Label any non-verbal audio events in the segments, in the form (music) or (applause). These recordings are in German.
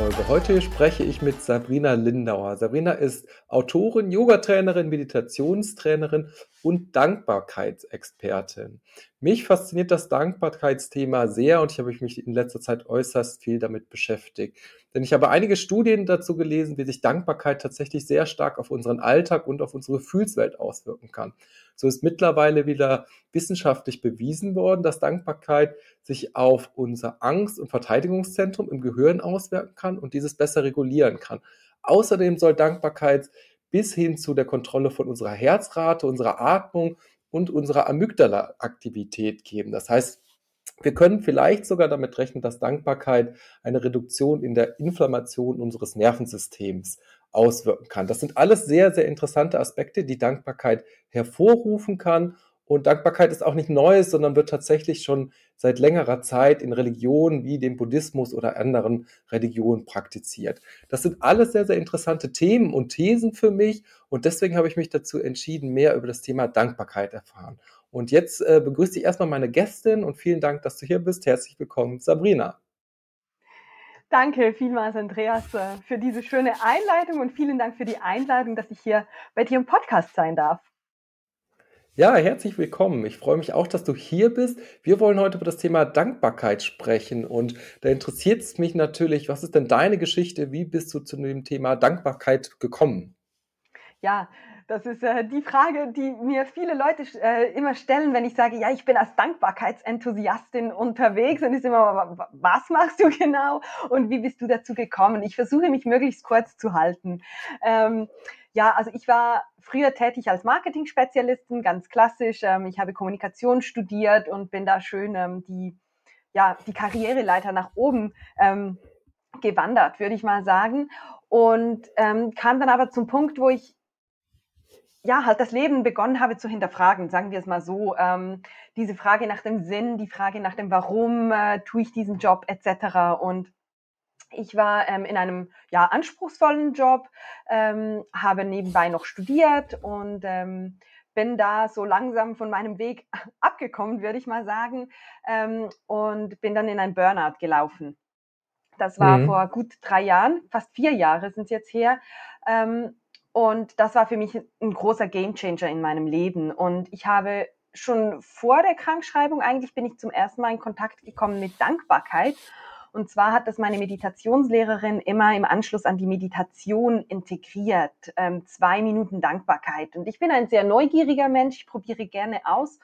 Podcast-Folge. Heute spreche ich mit Sabrina Lindauer. Sabrina ist Autorin, Yogatrainerin, Meditationstrainerin und Dankbarkeitsexpertin. Mich fasziniert das Dankbarkeitsthema sehr und ich habe mich in letzter Zeit äußerst viel damit beschäftigt. Denn ich habe einige Studien dazu gelesen, wie sich Dankbarkeit tatsächlich sehr stark auf unseren Alltag und auf unsere Gefühlswelt auswirken kann. So ist mittlerweile wieder wissenschaftlich bewiesen worden, dass Dankbarkeit sich auf unser Angst- und Verteidigungszentrum im Gehirn auswirken kann und dieses besser regulieren kann. Außerdem soll Dankbarkeit bis hin zu der Kontrolle von unserer Herzrate, unserer Atmung und unserer Amygdala-Aktivität geben. Das heißt, wir können vielleicht sogar damit rechnen, dass Dankbarkeit eine Reduktion in der Inflammation unseres Nervensystems auswirken kann. Das sind alles sehr, sehr interessante Aspekte, die Dankbarkeit hervorrufen kann. Und Dankbarkeit ist auch nicht Neues, sondern wird tatsächlich schon seit längerer Zeit in Religionen wie dem Buddhismus oder anderen Religionen praktiziert. Das sind alles sehr, sehr interessante Themen und Thesen für mich. Und deswegen habe ich mich dazu entschieden, mehr über das Thema Dankbarkeit erfahren. Und jetzt äh, begrüße ich erstmal meine Gästin und vielen Dank, dass du hier bist. Herzlich willkommen, Sabrina. Danke vielmals, Andreas, äh, für diese schöne Einleitung und vielen Dank für die Einladung, dass ich hier bei dir im Podcast sein darf. Ja, herzlich willkommen. Ich freue mich auch, dass du hier bist. Wir wollen heute über das Thema Dankbarkeit sprechen und da interessiert es mich natürlich, was ist denn deine Geschichte? Wie bist du zu dem Thema Dankbarkeit gekommen? Ja, das ist äh, die Frage, die mir viele Leute äh, immer stellen, wenn ich sage, ja, ich bin als Dankbarkeitsenthusiastin unterwegs und ist immer, was machst du genau und wie bist du dazu gekommen? Ich versuche mich möglichst kurz zu halten. Ähm, ja, also ich war früher tätig als Marketing-Spezialistin, ganz klassisch. Ähm, ich habe Kommunikation studiert und bin da schön ähm, die, ja, die Karriereleiter nach oben ähm, gewandert, würde ich mal sagen. Und ähm, kam dann aber zum Punkt, wo ich ja, halt das Leben begonnen habe zu hinterfragen, sagen wir es mal so. Ähm, diese Frage nach dem Sinn, die Frage nach dem Warum äh, tue ich diesen Job etc. Und ich war ähm, in einem ja, anspruchsvollen Job, ähm, habe nebenbei noch studiert und ähm, bin da so langsam von meinem Weg (laughs) abgekommen, würde ich mal sagen, ähm, und bin dann in ein Burnout gelaufen. Das war mhm. vor gut drei Jahren, fast vier Jahre sind es jetzt her. Ähm, und das war für mich ein großer Gamechanger in meinem Leben. Und ich habe schon vor der Krankschreibung eigentlich bin ich zum ersten Mal in Kontakt gekommen mit Dankbarkeit. Und zwar hat das meine Meditationslehrerin immer im Anschluss an die Meditation integriert. Ähm, zwei Minuten Dankbarkeit. Und ich bin ein sehr neugieriger Mensch. Ich probiere gerne aus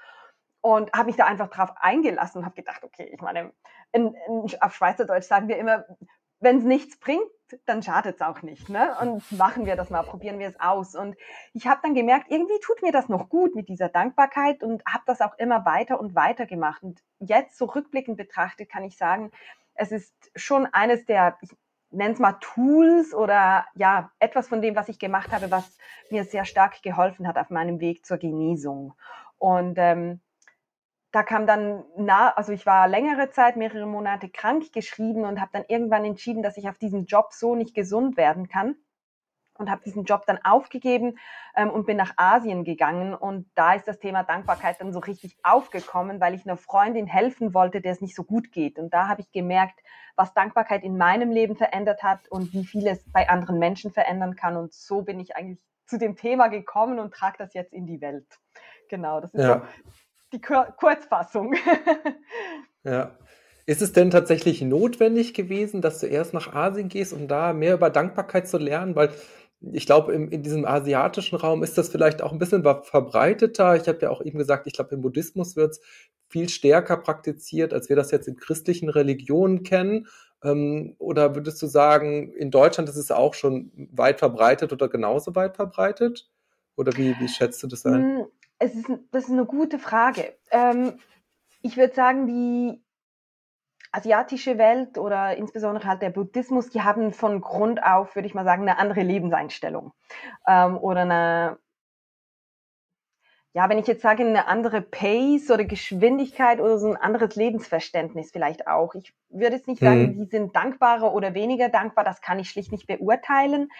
und habe mich da einfach drauf eingelassen und habe gedacht, okay, ich meine, in, in, auf Schweizerdeutsch sagen wir immer, wenn es nichts bringt, dann schadet es auch nicht. Ne? Und machen wir das mal, probieren wir es aus. Und ich habe dann gemerkt, irgendwie tut mir das noch gut mit dieser Dankbarkeit und habe das auch immer weiter und weiter gemacht. Und jetzt so rückblickend betrachtet kann ich sagen, es ist schon eines der, ich nenne es mal Tools oder ja, etwas von dem, was ich gemacht habe, was mir sehr stark geholfen hat auf meinem Weg zur Genesung. Und ähm, da kam dann nah, also ich war längere Zeit, mehrere Monate krank geschrieben und habe dann irgendwann entschieden, dass ich auf diesem Job so nicht gesund werden kann und habe diesen Job dann aufgegeben ähm, und bin nach Asien gegangen und da ist das Thema Dankbarkeit dann so richtig aufgekommen, weil ich einer Freundin helfen wollte, der es nicht so gut geht und da habe ich gemerkt, was Dankbarkeit in meinem Leben verändert hat und wie viel es bei anderen Menschen verändern kann und so bin ich eigentlich zu dem Thema gekommen und trage das jetzt in die Welt. Genau, das ist ja. so die Kurzfassung. (laughs) ja. Ist es denn tatsächlich notwendig gewesen, dass du erst nach Asien gehst, um da mehr über Dankbarkeit zu lernen? Weil ich glaube, in diesem asiatischen Raum ist das vielleicht auch ein bisschen verbreiteter. Ich habe ja auch eben gesagt, ich glaube, im Buddhismus wird es viel stärker praktiziert, als wir das jetzt in christlichen Religionen kennen. Ähm, oder würdest du sagen, in Deutschland ist es auch schon weit verbreitet oder genauso weit verbreitet? Oder wie, wie schätzt du das ein? Hm, es ist, das ist eine gute Frage. Ähm, ich würde sagen, die asiatische Welt oder insbesondere halt der Buddhismus, die haben von Grund auf, würde ich mal sagen, eine andere Lebenseinstellung ähm, oder eine ja, wenn ich jetzt sage, eine andere Pace oder Geschwindigkeit oder so ein anderes Lebensverständnis vielleicht auch. Ich würde jetzt nicht sagen, mhm. die sind dankbarer oder weniger dankbar, das kann ich schlicht nicht beurteilen.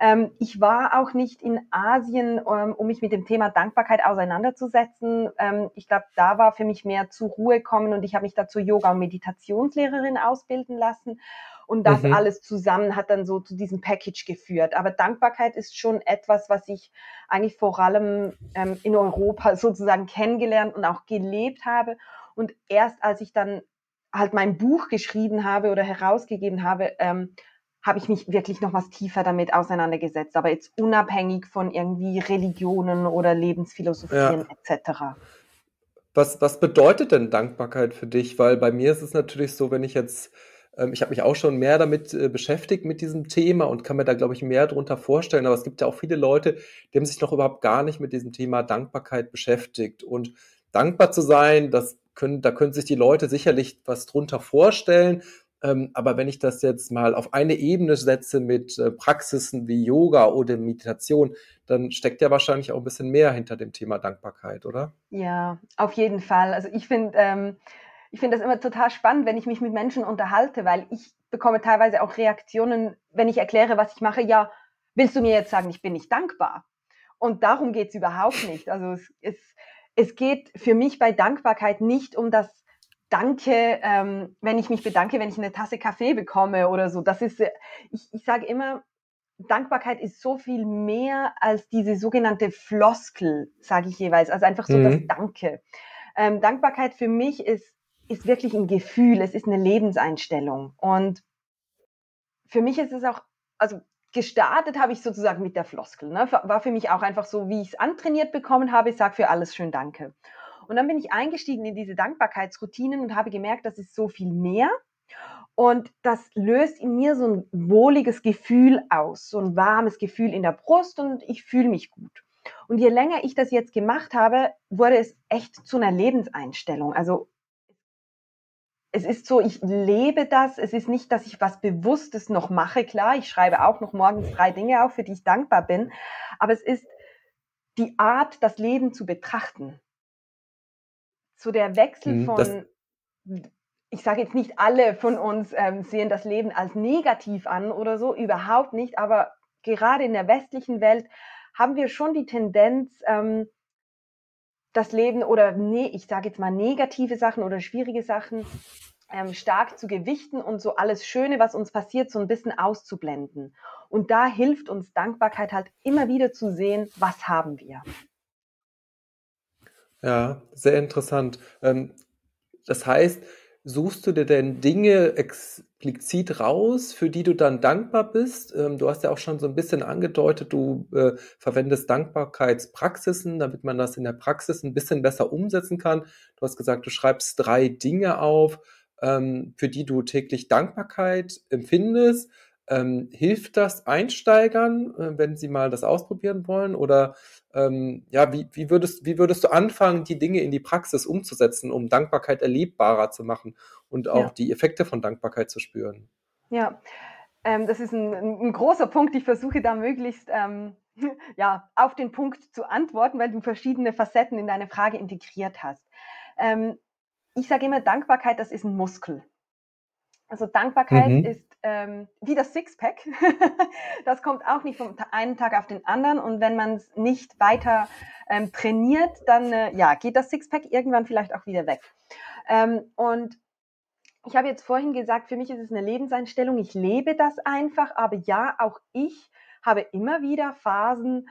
Ähm, ich war auch nicht in Asien, ähm, um mich mit dem Thema Dankbarkeit auseinanderzusetzen. Ähm, ich glaube, da war für mich mehr zur Ruhe kommen und ich habe mich dazu Yoga- und Meditationslehrerin ausbilden lassen. Und das mhm. alles zusammen hat dann so zu diesem Package geführt. Aber Dankbarkeit ist schon etwas, was ich eigentlich vor allem ähm, in Europa (laughs) sozusagen kennengelernt und auch gelebt habe. Und erst als ich dann halt mein Buch geschrieben habe oder herausgegeben habe, ähm, habe ich mich wirklich noch was tiefer damit auseinandergesetzt. Aber jetzt unabhängig von irgendwie Religionen oder Lebensphilosophien ja. etc. Was, was bedeutet denn Dankbarkeit für dich? Weil bei mir ist es natürlich so, wenn ich jetzt ich habe mich auch schon mehr damit äh, beschäftigt mit diesem Thema und kann mir da, glaube ich, mehr darunter vorstellen. Aber es gibt ja auch viele Leute, die haben sich noch überhaupt gar nicht mit diesem Thema Dankbarkeit beschäftigt. Und dankbar zu sein, das können, da können sich die Leute sicherlich was drunter vorstellen. Ähm, aber wenn ich das jetzt mal auf eine Ebene setze mit äh, Praxisen wie Yoga oder Meditation, dann steckt ja wahrscheinlich auch ein bisschen mehr hinter dem Thema Dankbarkeit, oder? Ja, auf jeden Fall. Also ich finde, ähm, ich finde das immer total spannend, wenn ich mich mit Menschen unterhalte, weil ich bekomme teilweise auch Reaktionen, wenn ich erkläre, was ich mache. Ja, willst du mir jetzt sagen, ich bin nicht dankbar? Und darum geht es überhaupt nicht. Also es, es, es geht für mich bei Dankbarkeit nicht um das Danke, ähm, wenn ich mich bedanke, wenn ich eine Tasse Kaffee bekomme oder so. Das ist, äh, ich, ich sage immer, Dankbarkeit ist so viel mehr als diese sogenannte Floskel, sage ich jeweils, also einfach so mhm. das Danke. Ähm, Dankbarkeit für mich ist ist wirklich ein Gefühl, es ist eine Lebenseinstellung. Und für mich ist es auch, also gestartet habe ich sozusagen mit der Floskel. Ne? War für mich auch einfach so, wie ich es antrainiert bekommen habe, ich sage für alles schön Danke. Und dann bin ich eingestiegen in diese Dankbarkeitsroutinen und habe gemerkt, das ist so viel mehr. Und das löst in mir so ein wohliges Gefühl aus, so ein warmes Gefühl in der Brust und ich fühle mich gut. Und je länger ich das jetzt gemacht habe, wurde es echt zu einer Lebenseinstellung. Also es ist so, ich lebe das. Es ist nicht, dass ich was Bewusstes noch mache. Klar, ich schreibe auch noch morgens drei Dinge auf, für die ich dankbar bin. Aber es ist die Art, das Leben zu betrachten. So der Wechsel mhm, von, ich sage jetzt nicht alle von uns ähm, sehen das Leben als negativ an oder so, überhaupt nicht. Aber gerade in der westlichen Welt haben wir schon die Tendenz, ähm, das Leben oder nee, ich sage jetzt mal negative Sachen oder schwierige Sachen ähm, stark zu gewichten und so alles Schöne, was uns passiert, so ein bisschen auszublenden. Und da hilft uns Dankbarkeit halt immer wieder zu sehen, was haben wir. Ja, sehr interessant. Ähm, das heißt, suchst du dir denn Dinge explizit raus, für die du dann dankbar bist? Ähm, du hast ja auch schon so ein bisschen angedeutet, du äh, verwendest Dankbarkeitspraxisen, damit man das in der Praxis ein bisschen besser umsetzen kann. Du hast gesagt, du schreibst drei Dinge auf ähm, für die du täglich Dankbarkeit empfindest. Ähm, hilft das Einsteigern, äh, wenn sie mal das ausprobieren wollen? Oder ähm, ja, wie, wie, würdest, wie würdest du anfangen, die Dinge in die Praxis umzusetzen, um Dankbarkeit erlebbarer zu machen und auch ja. die Effekte von Dankbarkeit zu spüren? Ja, ähm, das ist ein, ein, großer Punkt. Ich versuche da möglichst ähm, (laughs) ja, auf den Punkt zu antworten, weil du verschiedene Facetten in deine Frage integriert hast. Ähm, ich sage immer, Dankbarkeit, das ist ein Muskel. Also Dankbarkeit mhm. ist ähm, wie das Sixpack. (laughs) das kommt auch nicht vom einen Tag auf den anderen. Und wenn man es nicht weiter ähm, trainiert, dann äh, ja, geht das Sixpack irgendwann vielleicht auch wieder weg. Ähm, und ich habe jetzt vorhin gesagt, für mich ist es eine Lebenseinstellung. Ich lebe das einfach. Aber ja, auch ich habe immer wieder Phasen,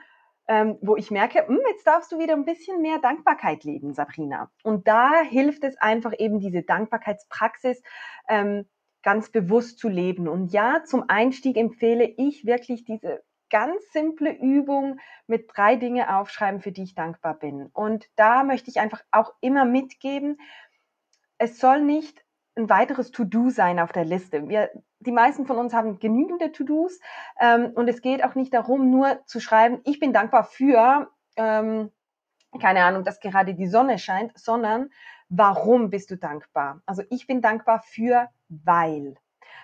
ähm, wo ich merke, hm, jetzt darfst du wieder ein bisschen mehr Dankbarkeit leben, Sabrina. Und da hilft es einfach eben diese Dankbarkeitspraxis ähm, ganz bewusst zu leben. Und ja, zum Einstieg empfehle ich wirklich diese ganz simple Übung mit drei Dinge aufschreiben, für die ich dankbar bin. Und da möchte ich einfach auch immer mitgeben, es soll nicht ein weiteres To-Do sein auf der Liste. Wir, die meisten von uns haben genügende To-Dos ähm, und es geht auch nicht darum, nur zu schreiben, ich bin dankbar für, ähm, keine Ahnung, dass gerade die Sonne scheint, sondern warum bist du dankbar? Also ich bin dankbar für, weil.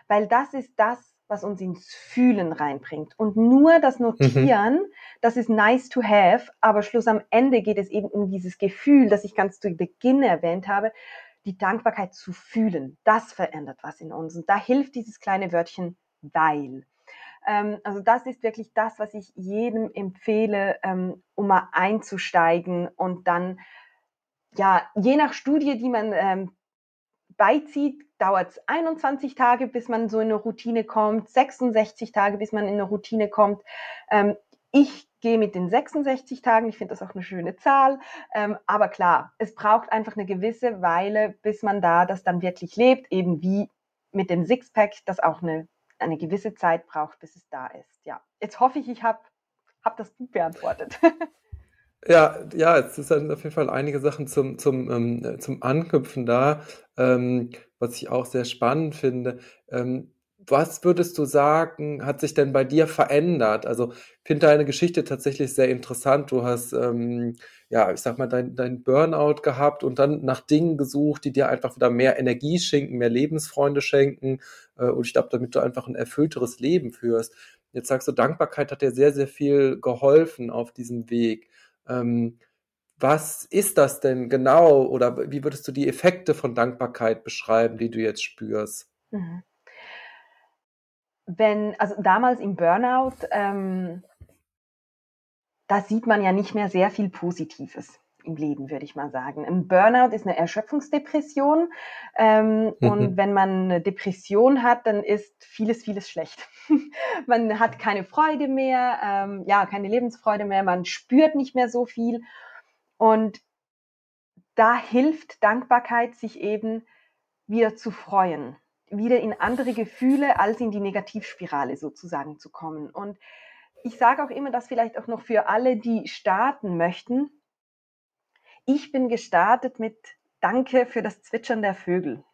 Weil das ist das, was uns ins Fühlen reinbringt. Und nur das mhm. Notieren, mhm. das ist nice to have, aber Schluss am Ende geht es eben um dieses Gefühl, das ich ganz zu Beginn erwähnt habe, die Dankbarkeit zu fühlen. Das verändert was in uns. Und da hilft dieses kleine Wörtchen weil. Ähm, also das ist wirklich das, was ich jedem empfehle, ähm, um mal einzusteigen und dann, ja, je nach Studie, die man ähm, beizieht, dauert es 21 Tage, bis man so in eine Routine kommt, 66 Tage, bis man in eine Routine kommt. Ähm, ich gehe mit den 66 Tagen, ich finde das auch eine schöne Zahl, ähm, aber klar, es braucht einfach eine gewisse Weile, bis man da das dann wirklich lebt, eben wie mit dem Sixpack, das auch eine eine gewisse Zeit braucht, bis es da ist. Ja, jetzt hoffe ich, ich habe hab das gut beantwortet. (laughs) Ja, ja, es ist auf jeden Fall einige Sachen zum, zum, ähm, zum Anknüpfen da, ähm, was ich auch sehr spannend finde. Ähm, was würdest du sagen, hat sich denn bei dir verändert? Also, ich finde deine Geschichte tatsächlich sehr interessant. Du hast, ähm, ja, ich sag mal, dein, dein Burnout gehabt und dann nach Dingen gesucht, die dir einfach wieder mehr Energie schenken, mehr Lebensfreunde schenken. Äh, und ich glaube, damit du einfach ein erfüllteres Leben führst. Jetzt sagst du, Dankbarkeit hat dir sehr, sehr viel geholfen auf diesem Weg. Ähm, was ist das denn genau oder wie würdest du die Effekte von Dankbarkeit beschreiben, die du jetzt spürst? Mhm wenn, also damals im Burnout, ähm, da sieht man ja nicht mehr sehr viel Positives im Leben, würde ich mal sagen. Ein Burnout ist eine Erschöpfungsdepression. Ähm, mhm. Und wenn man eine Depression hat, dann ist vieles, vieles schlecht. (laughs) man hat keine Freude mehr, ähm, ja, keine Lebensfreude mehr, man spürt nicht mehr so viel. Und da hilft Dankbarkeit, sich eben wieder zu freuen wieder in andere Gefühle als in die Negativspirale sozusagen zu kommen. Und ich sage auch immer, dass vielleicht auch noch für alle, die starten möchten, ich bin gestartet mit Danke für das Zwitschern der Vögel.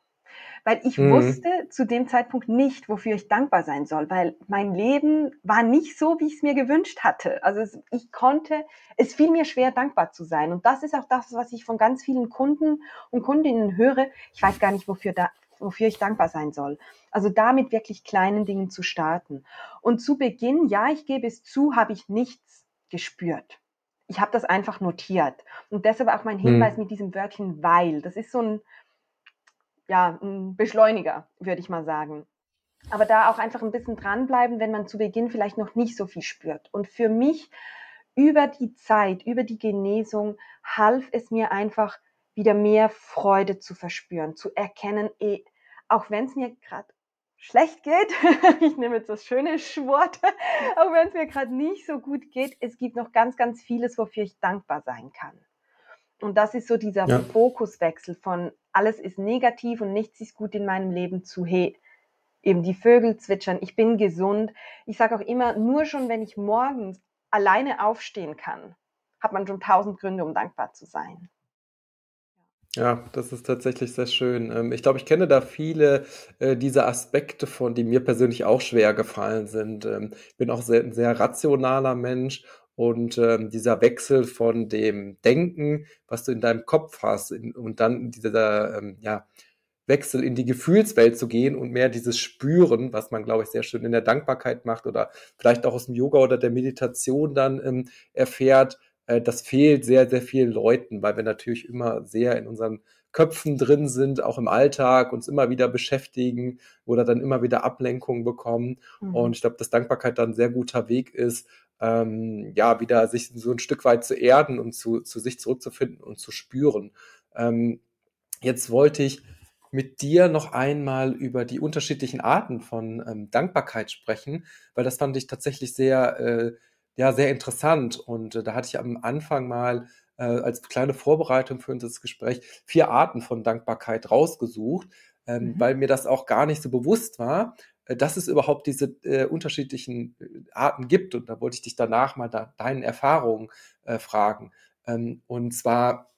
Weil ich mhm. wusste zu dem Zeitpunkt nicht, wofür ich dankbar sein soll, weil mein Leben war nicht so, wie ich es mir gewünscht hatte. Also es, ich konnte, es fiel mir schwer, dankbar zu sein. Und das ist auch das, was ich von ganz vielen Kunden und Kundinnen höre. Ich weiß gar nicht, wofür, da, wofür ich dankbar sein soll. Also damit wirklich kleinen Dingen zu starten. Und zu Beginn, ja, ich gebe es zu, habe ich nichts gespürt. Ich habe das einfach notiert. Und deshalb auch mein Hinweis hm. mit diesem Wörtchen weil. Das ist so ein, ja, ein Beschleuniger, würde ich mal sagen. Aber da auch einfach ein bisschen dranbleiben, wenn man zu Beginn vielleicht noch nicht so viel spürt. Und für mich über die Zeit, über die Genesung half es mir einfach, wieder mehr Freude zu verspüren, zu erkennen, eh, auch wenn es mir gerade schlecht geht, (laughs) ich nehme jetzt das schöne Wort, (laughs) auch wenn es mir gerade nicht so gut geht, es gibt noch ganz, ganz vieles, wofür ich dankbar sein kann. Und das ist so dieser ja. Fokuswechsel von alles ist negativ und nichts ist gut in meinem Leben zu, hey, eben die Vögel zwitschern, ich bin gesund. Ich sage auch immer, nur schon wenn ich morgens alleine aufstehen kann, hat man schon tausend Gründe, um dankbar zu sein. Ja, das ist tatsächlich sehr schön. Ähm, ich glaube, ich kenne da viele äh, dieser Aspekte von, die mir persönlich auch schwer gefallen sind. Ähm, ich bin auch sehr, ein sehr rationaler Mensch und ähm, dieser Wechsel von dem Denken, was du in deinem Kopf hast, in, und dann dieser ähm, ja, Wechsel in die Gefühlswelt zu gehen und mehr dieses Spüren, was man, glaube ich, sehr schön in der Dankbarkeit macht oder vielleicht auch aus dem Yoga oder der Meditation dann ähm, erfährt äh, das fehlt sehr, sehr vielen Leuten, weil wir natürlich immer sehr in unseren Köpfen drin sind, auch im Alltag, uns immer wieder beschäftigen oder dann immer wieder Ablenkungen bekommen. Mhm. Und ich glaube, dass Dankbarkeit dann ein sehr guter Weg ist, ähm, ja, wieder sich so ein Stück weit zu erden und zu, zu sich zurückzufinden und zu spüren. Ähm, jetzt wollte ich mit dir noch einmal über die unterschiedlichen Arten von ähm, Dankbarkeit sprechen, weil das fand ich tatsächlich sehr äh, ja, sehr interessant. Und äh, da hatte ich am Anfang mal äh, als kleine Vorbereitung für unser Gespräch vier Arten von Dankbarkeit rausgesucht, ähm, mhm. weil mir das auch gar nicht so bewusst war, äh, dass es überhaupt diese äh, unterschiedlichen äh, Arten gibt. Und da wollte ich dich danach mal da, deinen Erfahrungen äh, fragen. Ähm, und zwar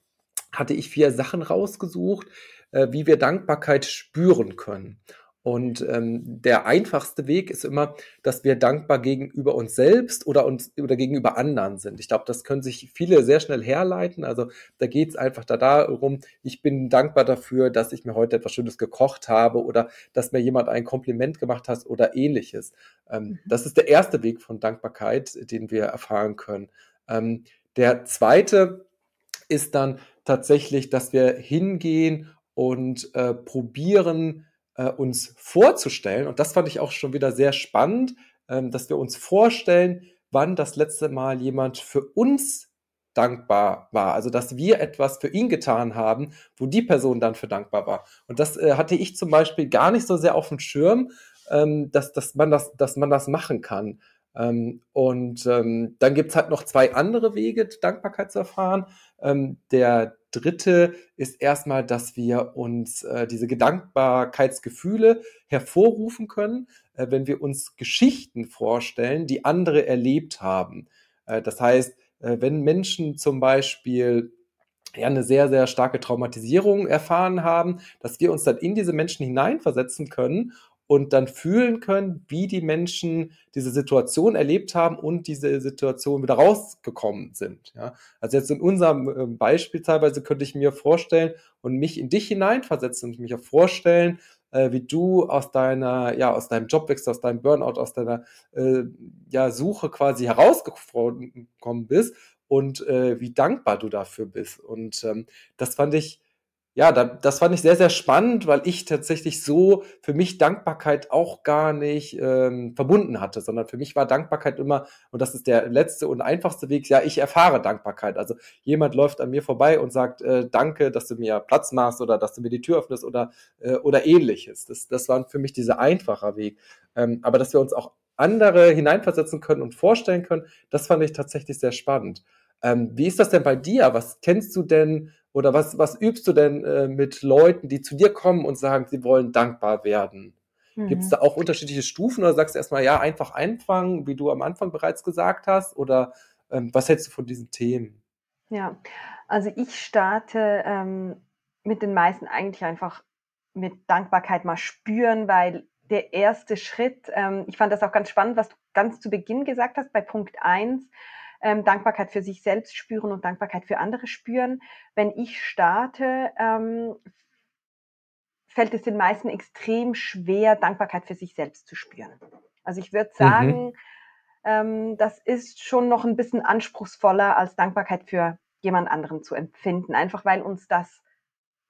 hatte ich vier Sachen rausgesucht, wie wir Dankbarkeit spüren können. Und ähm, der einfachste Weg ist immer, dass wir dankbar gegenüber uns selbst oder uns oder gegenüber anderen sind. Ich glaube, das können sich viele sehr schnell herleiten. Also da geht es einfach da darum, ich bin dankbar dafür, dass ich mir heute etwas Schönes gekocht habe oder dass mir jemand ein Kompliment gemacht hat oder ähnliches. Ähm, mhm. Das ist der erste Weg von Dankbarkeit, den wir erfahren können. Ähm, der zweite ist dann tatsächlich, dass wir hingehen und äh, probieren, äh, uns vorzustellen, und das fand ich auch schon wieder sehr spannend, ähm, dass wir uns vorstellen, wann das letzte Mal jemand für uns dankbar war. Also, dass wir etwas für ihn getan haben, wo die Person dann für dankbar war. Und das äh, hatte ich zum Beispiel gar nicht so sehr auf dem Schirm, ähm, dass, dass, man das, dass man das machen kann. Ähm, und ähm, dann gibt's halt noch zwei andere Wege, Dankbarkeit zu erfahren. Ähm, der dritte ist erstmal, dass wir uns äh, diese Gedankbarkeitsgefühle hervorrufen können, äh, wenn wir uns Geschichten vorstellen, die andere erlebt haben. Äh, das heißt, äh, wenn Menschen zum Beispiel ja, eine sehr, sehr starke Traumatisierung erfahren haben, dass wir uns dann in diese Menschen hineinversetzen können und dann fühlen können, wie die Menschen diese Situation erlebt haben und diese Situation wieder rausgekommen sind. Ja? Also jetzt in unserem ähm, Beispiel teilweise könnte ich mir vorstellen und mich in dich hineinversetzen und mich auch vorstellen, äh, wie du aus deiner, ja, aus deinem Jobwechsel, aus deinem Burnout, aus deiner äh, ja, Suche quasi herausgekommen bist und äh, wie dankbar du dafür bist. Und ähm, das fand ich ja, da, das fand ich sehr, sehr spannend, weil ich tatsächlich so für mich Dankbarkeit auch gar nicht ähm, verbunden hatte, sondern für mich war Dankbarkeit immer, und das ist der letzte und einfachste Weg, ja, ich erfahre Dankbarkeit. Also jemand läuft an mir vorbei und sagt, äh, danke, dass du mir Platz machst oder dass du mir die Tür öffnest oder, äh, oder ähnliches. Das, das war für mich dieser einfache Weg. Ähm, aber dass wir uns auch andere hineinversetzen können und vorstellen können, das fand ich tatsächlich sehr spannend. Ähm, wie ist das denn bei dir? Was kennst du denn oder was, was übst du denn äh, mit Leuten, die zu dir kommen und sagen, sie wollen dankbar werden? Mhm. Gibt es da auch unterschiedliche Stufen oder sagst du erstmal, ja, einfach einfangen, wie du am Anfang bereits gesagt hast? Oder ähm, was hältst du von diesen Themen? Ja, also ich starte ähm, mit den meisten eigentlich einfach mit Dankbarkeit mal spüren, weil der erste Schritt, ähm, ich fand das auch ganz spannend, was du ganz zu Beginn gesagt hast, bei Punkt 1, ähm, Dankbarkeit für sich selbst spüren und Dankbarkeit für andere spüren. Wenn ich starte, ähm, fällt es den meisten extrem schwer, Dankbarkeit für sich selbst zu spüren. Also ich würde mhm. sagen, mhm. ähm, das ist schon noch ein bisschen anspruchsvoller, als Dankbarkeit für jemand anderen zu empfinden. Einfach weil uns das,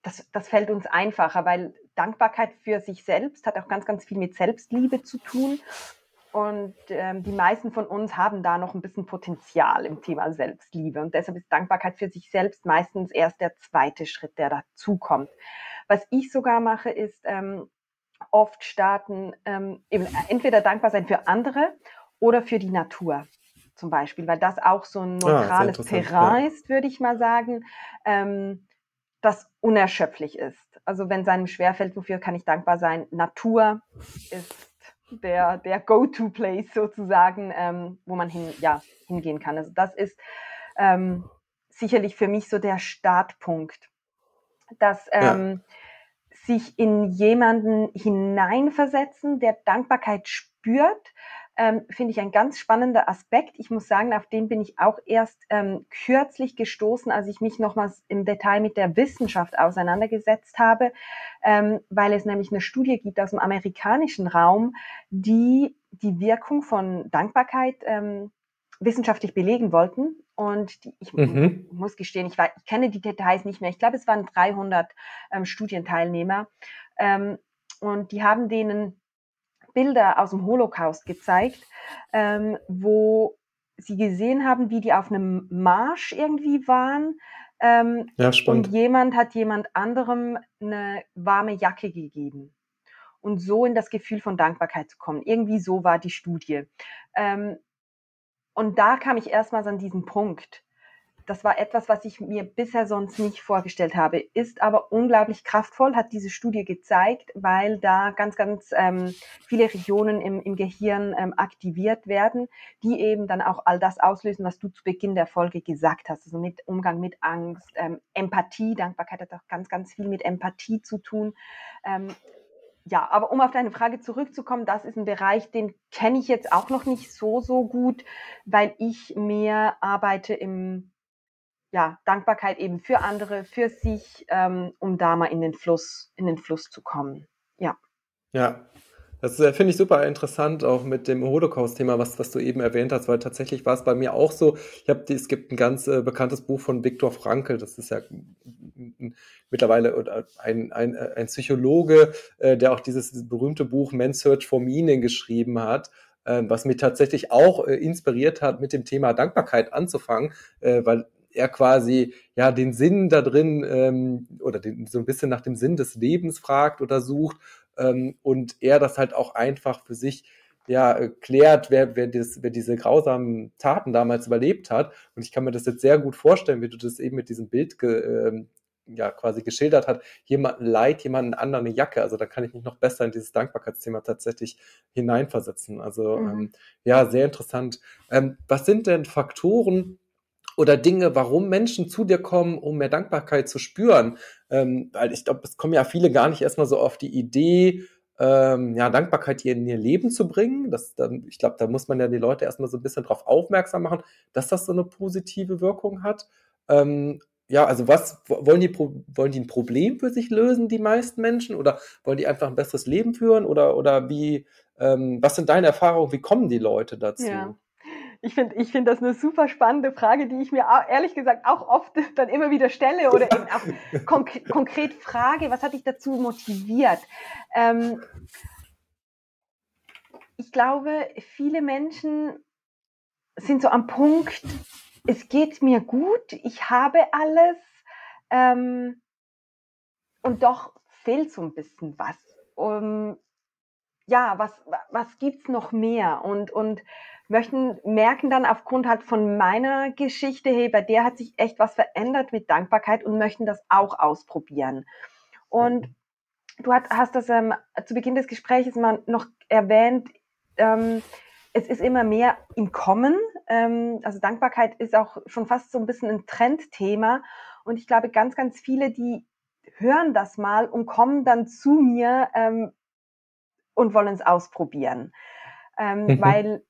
das, das fällt uns einfacher, weil Dankbarkeit für sich selbst hat auch ganz, ganz viel mit Selbstliebe zu tun. Und ähm, die meisten von uns haben da noch ein bisschen Potenzial im Thema Selbstliebe. Und deshalb ist Dankbarkeit für sich selbst meistens erst der zweite Schritt, der dazukommt. Was ich sogar mache, ist ähm, oft starten, ähm, eben entweder dankbar sein für andere oder für die Natur zum Beispiel, weil das auch so ein ah, neutrales ah, Terrain ja. ist, würde ich mal sagen, ähm, das unerschöpflich ist. Also wenn es einem schwerfällt, wofür kann ich dankbar sein? Natur ist der, der Go-To-Place sozusagen, ähm, wo man hin, ja, hingehen kann. Also das ist ähm, sicherlich für mich so der Startpunkt, dass ähm, ja. sich in jemanden hineinversetzen, der Dankbarkeit spürt, ähm, finde ich ein ganz spannender Aspekt. Ich muss sagen, auf den bin ich auch erst ähm, kürzlich gestoßen, als ich mich nochmals im Detail mit der Wissenschaft auseinandergesetzt habe, ähm, weil es nämlich eine Studie gibt aus dem amerikanischen Raum, die die Wirkung von Dankbarkeit ähm, wissenschaftlich belegen wollten. Und die, ich mhm. muss gestehen, ich, war, ich, kenne die Details nicht mehr. Ich glaube, es waren 300 ähm, Studienteilnehmer. Ähm, und die haben denen Bilder aus dem Holocaust gezeigt, ähm, wo sie gesehen haben, wie die auf einem Marsch irgendwie waren. Ähm, ja, spannend. Und jemand hat jemand anderem eine warme Jacke gegeben. Und so in das Gefühl von Dankbarkeit zu kommen. Irgendwie so war die Studie. Ähm, und da kam ich erstmals an diesen Punkt das war etwas, was ich mir bisher sonst nicht vorgestellt habe, ist aber unglaublich kraftvoll, hat diese Studie gezeigt, weil da ganz, ganz ähm, viele Regionen im, im Gehirn ähm, aktiviert werden, die eben dann auch all das auslösen, was du zu Beginn der Folge gesagt hast, also mit Umgang mit Angst, ähm, Empathie, Dankbarkeit hat auch ganz, ganz viel mit Empathie zu tun. Ähm, ja, aber um auf deine Frage zurückzukommen, das ist ein Bereich, den kenne ich jetzt auch noch nicht so, so gut, weil ich mehr arbeite im, ja, Dankbarkeit eben für andere, für sich, ähm, um da mal in den Fluss, in den Fluss zu kommen. Ja. Ja, das äh, finde ich super interessant, auch mit dem Holocaust-Thema, was, was du eben erwähnt hast, weil tatsächlich war es bei mir auch so. Ich habe, es gibt ein ganz äh, bekanntes Buch von Viktor Frankl, das ist ja mittlerweile ein, ein, äh, ein Psychologe, äh, der auch dieses berühmte Buch Men's Search for Meaning geschrieben hat, äh, was mich tatsächlich auch äh, inspiriert hat, mit dem Thema Dankbarkeit anzufangen, äh, weil er quasi ja den Sinn da drin ähm, oder den, so ein bisschen nach dem Sinn des Lebens fragt oder sucht ähm, und er das halt auch einfach für sich ja, klärt, wer, wer, das, wer diese grausamen Taten damals überlebt hat. Und ich kann mir das jetzt sehr gut vorstellen, wie du das eben mit diesem Bild ge, ähm, ja, quasi geschildert hat, jemanden leid, jemanden anderen eine Jacke. Also da kann ich mich noch besser in dieses Dankbarkeitsthema tatsächlich hineinversetzen. Also mhm. ähm, ja, sehr interessant. Ähm, was sind denn Faktoren, oder Dinge, warum Menschen zu dir kommen, um mehr Dankbarkeit zu spüren. Ähm, weil ich glaube, es kommen ja viele gar nicht erstmal so auf die Idee, ähm, ja, Dankbarkeit hier in ihr Leben zu bringen. Das dann, ich glaube, da muss man ja die Leute erstmal so ein bisschen darauf aufmerksam machen, dass das so eine positive Wirkung hat. Ähm, ja, also was wollen die, wollen die ein Problem für sich lösen, die meisten Menschen, oder wollen die einfach ein besseres Leben führen? Oder, oder wie, ähm, was sind deine Erfahrungen? Wie kommen die Leute dazu? Ja. Ich finde ich find das eine super spannende Frage, die ich mir ehrlich gesagt auch oft (laughs) dann immer wieder stelle oder eben auch (laughs) konk konkret frage, was hat dich dazu motiviert? Ähm, ich glaube, viele Menschen sind so am Punkt, es geht mir gut, ich habe alles ähm, und doch fehlt so ein bisschen was. Um, ja, was, was gibt's noch mehr? Und, und möchten, merken dann aufgrund halt von meiner Geschichte, hey, bei der hat sich echt was verändert mit Dankbarkeit und möchten das auch ausprobieren. Und du hast das ähm, zu Beginn des Gesprächs mal noch erwähnt, ähm, es ist immer mehr im Kommen. Ähm, also Dankbarkeit ist auch schon fast so ein bisschen ein Trendthema. Und ich glaube, ganz, ganz viele, die hören das mal und kommen dann zu mir ähm, und wollen es ausprobieren. Ähm, mhm. Weil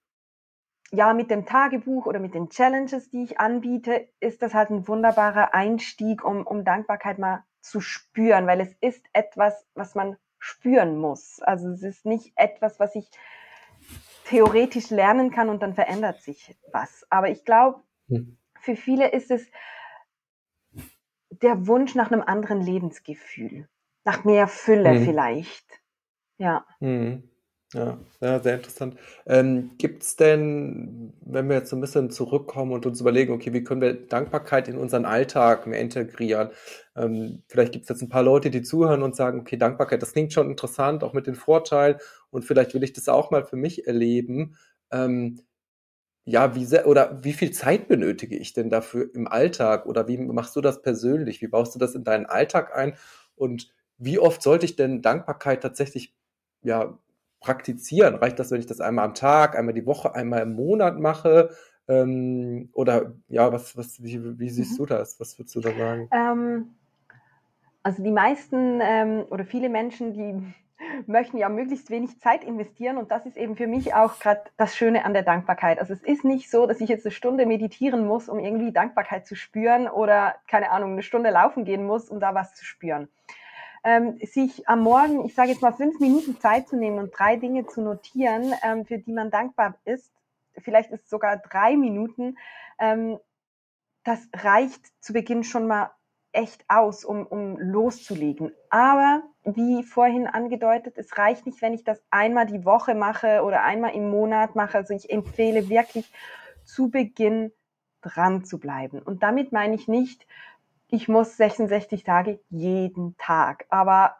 ja, mit dem Tagebuch oder mit den Challenges, die ich anbiete, ist das halt ein wunderbarer Einstieg, um, um Dankbarkeit mal zu spüren, weil es ist etwas, was man spüren muss. Also es ist nicht etwas, was ich theoretisch lernen kann und dann verändert sich was. Aber ich glaube, hm. für viele ist es der Wunsch nach einem anderen Lebensgefühl, nach mehr Fülle hm. vielleicht. Ja. Hm. Ja, ja, sehr interessant. Ähm, Gibt es denn, wenn wir jetzt so ein bisschen zurückkommen und uns überlegen, okay, wie können wir Dankbarkeit in unseren Alltag mehr integrieren? Ähm, vielleicht gibt es jetzt ein paar Leute, die zuhören und sagen, okay, Dankbarkeit, das klingt schon interessant, auch mit den Vorteilen und vielleicht will ich das auch mal für mich erleben. Ähm, ja, wie sehr oder wie viel Zeit benötige ich denn dafür im Alltag oder wie machst du das persönlich? Wie baust du das in deinen Alltag ein? Und wie oft sollte ich denn Dankbarkeit tatsächlich ja, praktizieren? Reicht das, wenn ich das einmal am Tag, einmal die Woche, einmal im Monat mache? Ähm, oder ja, was, was, wie, wie siehst mhm. du das? Was würdest du da sagen? Ähm, also die meisten ähm, oder viele Menschen, die (laughs) möchten ja möglichst wenig Zeit investieren und das ist eben für mich auch gerade das Schöne an der Dankbarkeit. Also es ist nicht so, dass ich jetzt eine Stunde meditieren muss, um irgendwie Dankbarkeit zu spüren oder keine Ahnung, eine Stunde laufen gehen muss, um da was zu spüren ähm, sich am Morgen, ich sage jetzt mal, fünf Minuten Zeit zu nehmen und drei Dinge zu notieren, ähm, für die man dankbar ist, vielleicht ist es sogar drei Minuten, ähm, das reicht zu Beginn schon mal echt aus, um, um loszulegen. Aber wie vorhin angedeutet, es reicht nicht, wenn ich das einmal die Woche mache oder einmal im Monat mache. Also ich empfehle wirklich zu Beginn dran zu bleiben. Und damit meine ich nicht, ich muss 66 Tage jeden Tag. Aber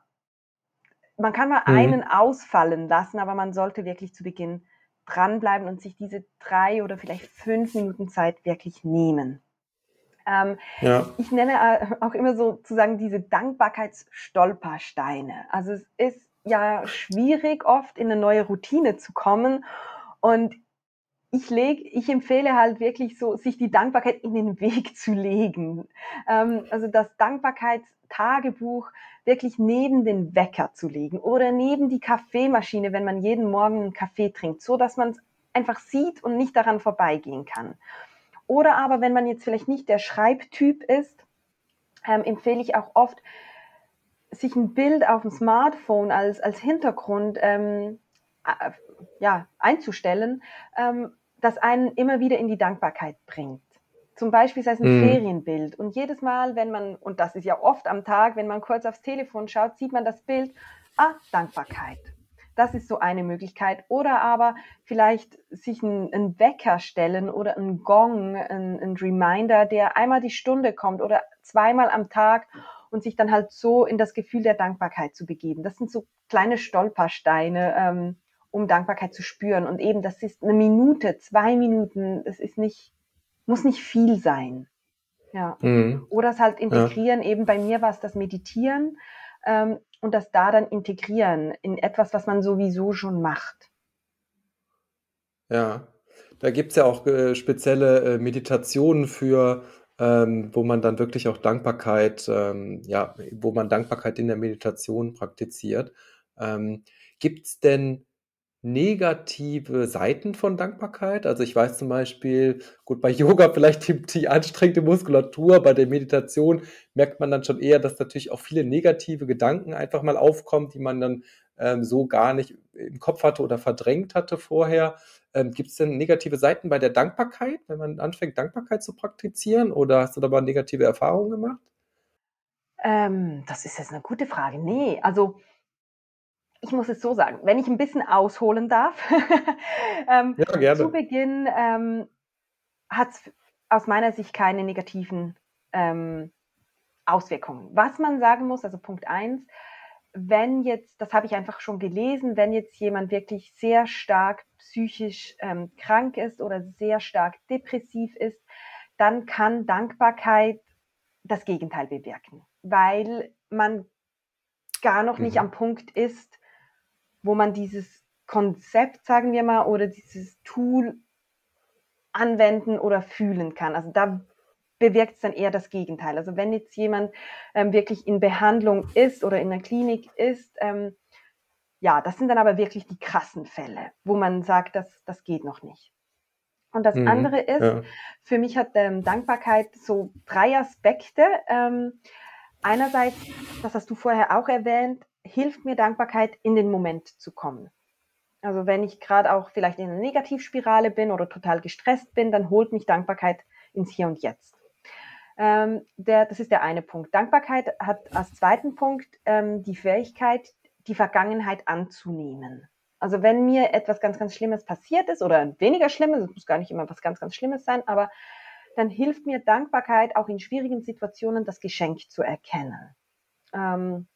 man kann mal mhm. einen ausfallen lassen, aber man sollte wirklich zu Beginn dranbleiben und sich diese drei oder vielleicht fünf Minuten Zeit wirklich nehmen. Ähm, ja. Ich nenne äh, auch immer sozusagen diese Dankbarkeitsstolpersteine. Also es ist ja schwierig, oft in eine neue Routine zu kommen. Und ich lege, ich empfehle halt wirklich so, sich die Dankbarkeit in den Weg zu legen. Ähm, also das Dankbarkeitstagebuch wirklich neben den Wecker zu legen oder neben die Kaffeemaschine, wenn man jeden Morgen einen Kaffee trinkt, so dass man es einfach sieht und nicht daran vorbeigehen kann. Oder aber, wenn man jetzt vielleicht nicht der Schreibtyp ist, ähm, empfehle ich auch oft, sich ein Bild auf dem Smartphone als, als Hintergrund ähm, äh, ja, einzustellen, ähm, das einen immer wieder in die Dankbarkeit bringt. Zum Beispiel sei es ein mhm. Ferienbild. Und jedes Mal, wenn man, und das ist ja oft am Tag, wenn man kurz aufs Telefon schaut, sieht man das Bild, ah, Dankbarkeit. Das ist so eine Möglichkeit. Oder aber vielleicht sich einen Wecker stellen oder einen Gong, ein, ein Reminder, der einmal die Stunde kommt oder zweimal am Tag und sich dann halt so in das Gefühl der Dankbarkeit zu begeben. Das sind so kleine Stolpersteine, ähm, um Dankbarkeit zu spüren. Und eben, das ist eine Minute, zwei Minuten, das ist nicht, muss nicht viel sein. Ja. Mhm. Oder es halt integrieren, ja. eben bei mir war es das Meditieren. Ähm, und das da dann integrieren in etwas, was man sowieso schon macht. Ja, da gibt es ja auch äh, spezielle äh, Meditationen für, ähm, wo man dann wirklich auch Dankbarkeit, ähm, ja, wo man Dankbarkeit in der Meditation praktiziert. Ähm, gibt es denn negative Seiten von Dankbarkeit? Also ich weiß zum Beispiel, gut, bei Yoga vielleicht die, die anstrengende Muskulatur, bei der Meditation merkt man dann schon eher, dass natürlich auch viele negative Gedanken einfach mal aufkommen, die man dann ähm, so gar nicht im Kopf hatte oder verdrängt hatte vorher. Ähm, Gibt es denn negative Seiten bei der Dankbarkeit, wenn man anfängt, Dankbarkeit zu praktizieren? Oder hast du da mal negative Erfahrungen gemacht? Ähm, das ist jetzt eine gute Frage. Nee, also ich muss es so sagen, wenn ich ein bisschen ausholen darf. (laughs) ähm, ja, gerne. Zu Beginn ähm, hat es aus meiner Sicht keine negativen ähm, Auswirkungen. Was man sagen muss, also Punkt 1, wenn jetzt, das habe ich einfach schon gelesen, wenn jetzt jemand wirklich sehr stark psychisch ähm, krank ist oder sehr stark depressiv ist, dann kann Dankbarkeit das Gegenteil bewirken, weil man gar noch nicht mhm. am Punkt ist, wo man dieses Konzept, sagen wir mal, oder dieses Tool anwenden oder fühlen kann. Also da bewirkt es dann eher das Gegenteil. Also wenn jetzt jemand ähm, wirklich in Behandlung ist oder in der Klinik ist, ähm, ja, das sind dann aber wirklich die krassen Fälle, wo man sagt, das, das geht noch nicht. Und das mhm, andere ist, ja. für mich hat ähm, Dankbarkeit so drei Aspekte. Ähm, einerseits, das hast du vorher auch erwähnt, hilft mir Dankbarkeit, in den Moment zu kommen. Also wenn ich gerade auch vielleicht in einer Negativspirale bin oder total gestresst bin, dann holt mich Dankbarkeit ins Hier und Jetzt. Ähm, der, das ist der eine Punkt. Dankbarkeit hat als zweiten Punkt ähm, die Fähigkeit, die Vergangenheit anzunehmen. Also wenn mir etwas ganz, ganz Schlimmes passiert ist oder weniger Schlimmes, es muss gar nicht immer was ganz, ganz Schlimmes sein, aber dann hilft mir Dankbarkeit auch in schwierigen Situationen das Geschenk zu erkennen. Ähm,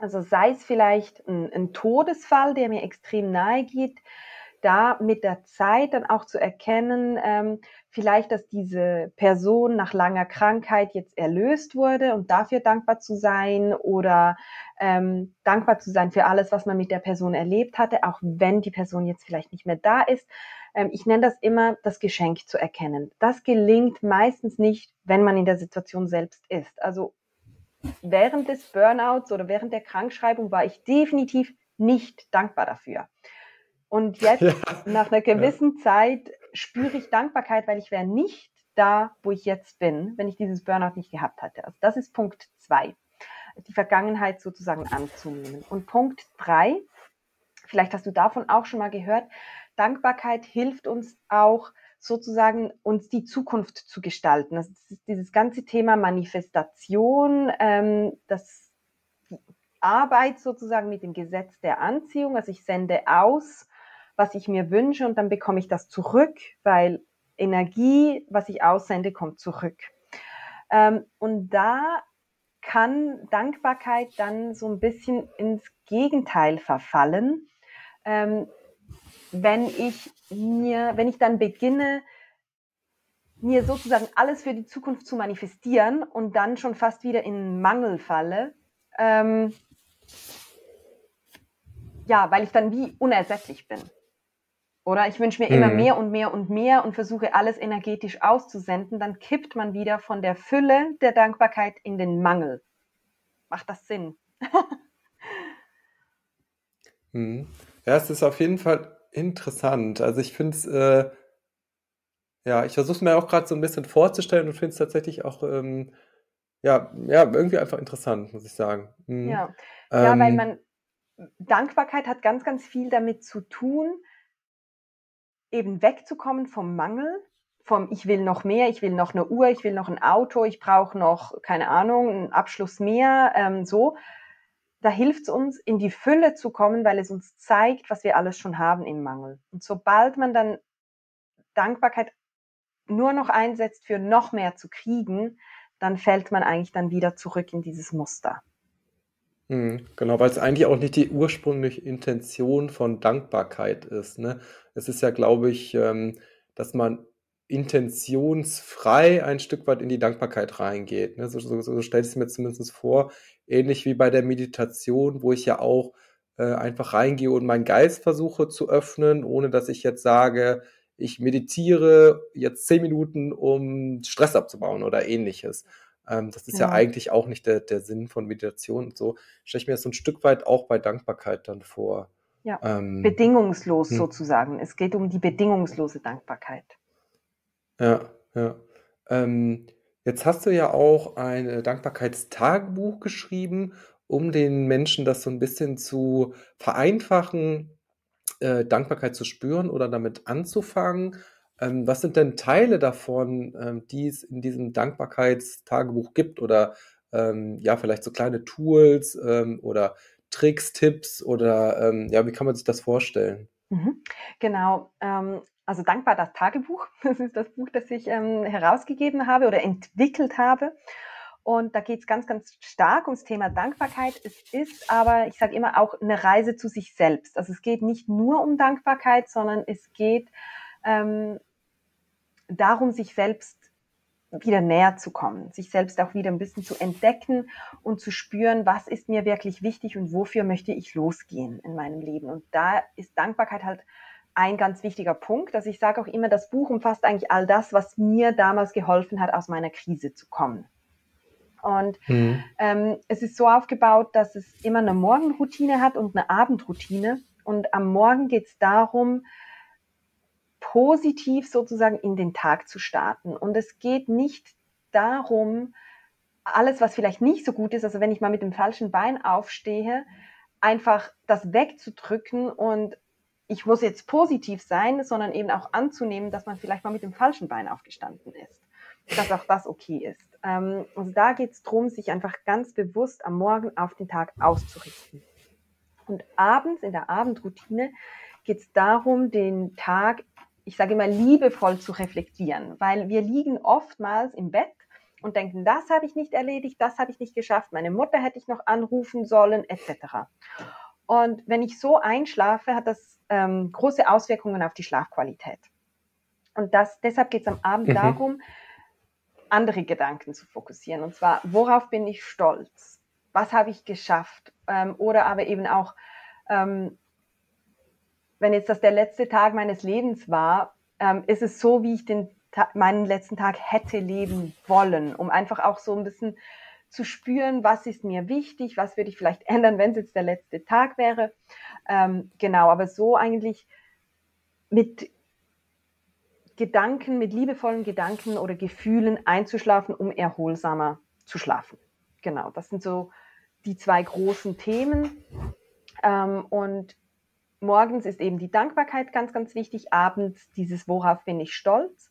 also sei es vielleicht ein, ein Todesfall, der mir extrem nahe geht, da mit der Zeit dann auch zu erkennen, ähm, vielleicht, dass diese Person nach langer Krankheit jetzt erlöst wurde und dafür dankbar zu sein oder ähm, dankbar zu sein für alles, was man mit der Person erlebt hatte, auch wenn die Person jetzt vielleicht nicht mehr da ist. Ähm, ich nenne das immer das Geschenk zu erkennen. Das gelingt meistens nicht, wenn man in der Situation selbst ist. Also während des Burnouts oder während der Krankschreibung war ich definitiv nicht dankbar dafür. Und jetzt, ja. nach einer gewissen ja. Zeit, spüre ich Dankbarkeit, weil ich wäre nicht da, wo ich jetzt bin, wenn ich dieses Burnout nicht gehabt hätte. Also das ist Punkt zwei, die Vergangenheit sozusagen anzunehmen. Und Punkt drei, vielleicht hast du davon auch schon mal gehört, Dankbarkeit hilft uns auch, sozusagen uns die Zukunft zu gestalten. Das ist dieses ganze Thema Manifestation, ähm, das Arbeit sozusagen mit dem Gesetz der Anziehung. Also ich sende aus, was ich mir wünsche und dann bekomme ich das zurück, weil Energie, was ich aussende, kommt zurück. Ähm, und da kann Dankbarkeit dann so ein bisschen ins Gegenteil verfallen. Ähm, wenn ich mir, wenn ich dann beginne, mir sozusagen alles für die Zukunft zu manifestieren und dann schon fast wieder in Mangel falle, ähm, ja, weil ich dann wie unersättlich bin. Oder ich wünsche mir mhm. immer mehr und mehr und mehr und versuche alles energetisch auszusenden, dann kippt man wieder von der Fülle der Dankbarkeit in den Mangel. Macht das Sinn? (laughs) mhm. Ja, es ist auf jeden Fall interessant. Also ich finde es, äh, ja, ich versuche es mir auch gerade so ein bisschen vorzustellen und finde es tatsächlich auch, ähm, ja, ja, irgendwie einfach interessant, muss ich sagen. Mhm. Ja. ja, weil ähm. man, Dankbarkeit hat ganz, ganz viel damit zu tun, eben wegzukommen vom Mangel, vom ich will noch mehr, ich will noch eine Uhr, ich will noch ein Auto, ich brauche noch, keine Ahnung, einen Abschluss mehr, ähm, so. Da hilft es uns, in die Fülle zu kommen, weil es uns zeigt, was wir alles schon haben im Mangel. Und sobald man dann Dankbarkeit nur noch einsetzt, für noch mehr zu kriegen, dann fällt man eigentlich dann wieder zurück in dieses Muster. Mhm, genau, weil es eigentlich auch nicht die ursprüngliche Intention von Dankbarkeit ist, ne? Es ist ja, glaube ich, ähm, dass man intentionsfrei ein Stück weit in die Dankbarkeit reingeht, ne? So so so stelle ich's mir zumindest vor, ähnlich wie bei der Meditation, wo ich ja auch, äh, einfach reingehe und meinen Geist versuche zu öffnen, ohne dass ich jetzt sage: „Ich meditiere jetzt zehn Minuten, um Stress abzubauen“ oder Ähnliches. Ähm, das ist ja. ja. eigentlich auch nicht der, der Sinn von Meditation und so. Stelle ich mir das so ein Stück weit auch bei Dankbarkeit dann vor. Ja, ähm, bedingungslos hm. sozusagen. Es geht um die bedingungslose Dankbarkeit. Ja, ja. Ähm, jetzt hast du ja auch ein Dankbarkeitstagebuch geschrieben, um den Menschen das so ein bisschen zu vereinfachen, äh, Dankbarkeit zu spüren oder damit anzufangen. Ähm, was sind denn Teile davon, ähm, die es in diesem Dankbarkeitstagebuch gibt oder ähm, ja, vielleicht so kleine Tools ähm, oder Tricks, Tipps oder ähm, ja, wie kann man sich das vorstellen? Mhm. Genau, also dankbar das Tagebuch. (laughs) Das ist das Buch, das ich herausgegeben habe oder entwickelt habe. Und da geht es ganz, ganz stark ums Thema Dankbarkeit. Es ist aber, ich sage immer, auch eine Reise zu sich selbst. Also es geht nicht nur um Dankbarkeit, sondern es geht ähm, darum, sich selbst wieder näher zu kommen, sich selbst auch wieder ein bisschen zu entdecken und zu spüren, was ist mir wirklich wichtig und wofür möchte ich losgehen in meinem Leben. Und da ist Dankbarkeit halt ein ganz wichtiger Punkt. Also ich sage auch immer, das Buch umfasst eigentlich all das, was mir damals geholfen hat, aus meiner Krise zu kommen. Und mhm. ähm, es ist so aufgebaut, dass es immer eine Morgenroutine hat und eine Abendroutine. Und am Morgen geht es darum, positiv sozusagen in den Tag zu starten. Und es geht nicht darum, alles, was vielleicht nicht so gut ist, also wenn ich mal mit dem falschen Bein aufstehe, einfach das wegzudrücken und ich muss jetzt positiv sein, sondern eben auch anzunehmen, dass man vielleicht mal mit dem falschen Bein aufgestanden ist. Dass auch das okay ist. Ähm, also da geht es darum, sich einfach ganz bewusst am Morgen auf den Tag auszurichten. Und abends, in der Abendroutine, geht es darum, den Tag ich sage immer, liebevoll zu reflektieren, weil wir liegen oftmals im Bett und denken, das habe ich nicht erledigt, das habe ich nicht geschafft, meine Mutter hätte ich noch anrufen sollen, etc. Und wenn ich so einschlafe, hat das ähm, große Auswirkungen auf die Schlafqualität. Und das, deshalb geht es am Abend mhm. darum, andere Gedanken zu fokussieren. Und zwar, worauf bin ich stolz? Was habe ich geschafft? Ähm, oder aber eben auch, ähm, wenn jetzt das der letzte Tag meines Lebens war, ähm, ist es so, wie ich den meinen letzten Tag hätte leben wollen, um einfach auch so ein bisschen zu spüren, was ist mir wichtig, was würde ich vielleicht ändern, wenn es jetzt der letzte Tag wäre. Ähm, genau, aber so eigentlich mit Gedanken, mit liebevollen Gedanken oder Gefühlen einzuschlafen, um erholsamer zu schlafen. Genau, das sind so die zwei großen Themen. Ähm, und morgens ist eben die Dankbarkeit ganz, ganz wichtig, abends dieses, worauf bin ich stolz.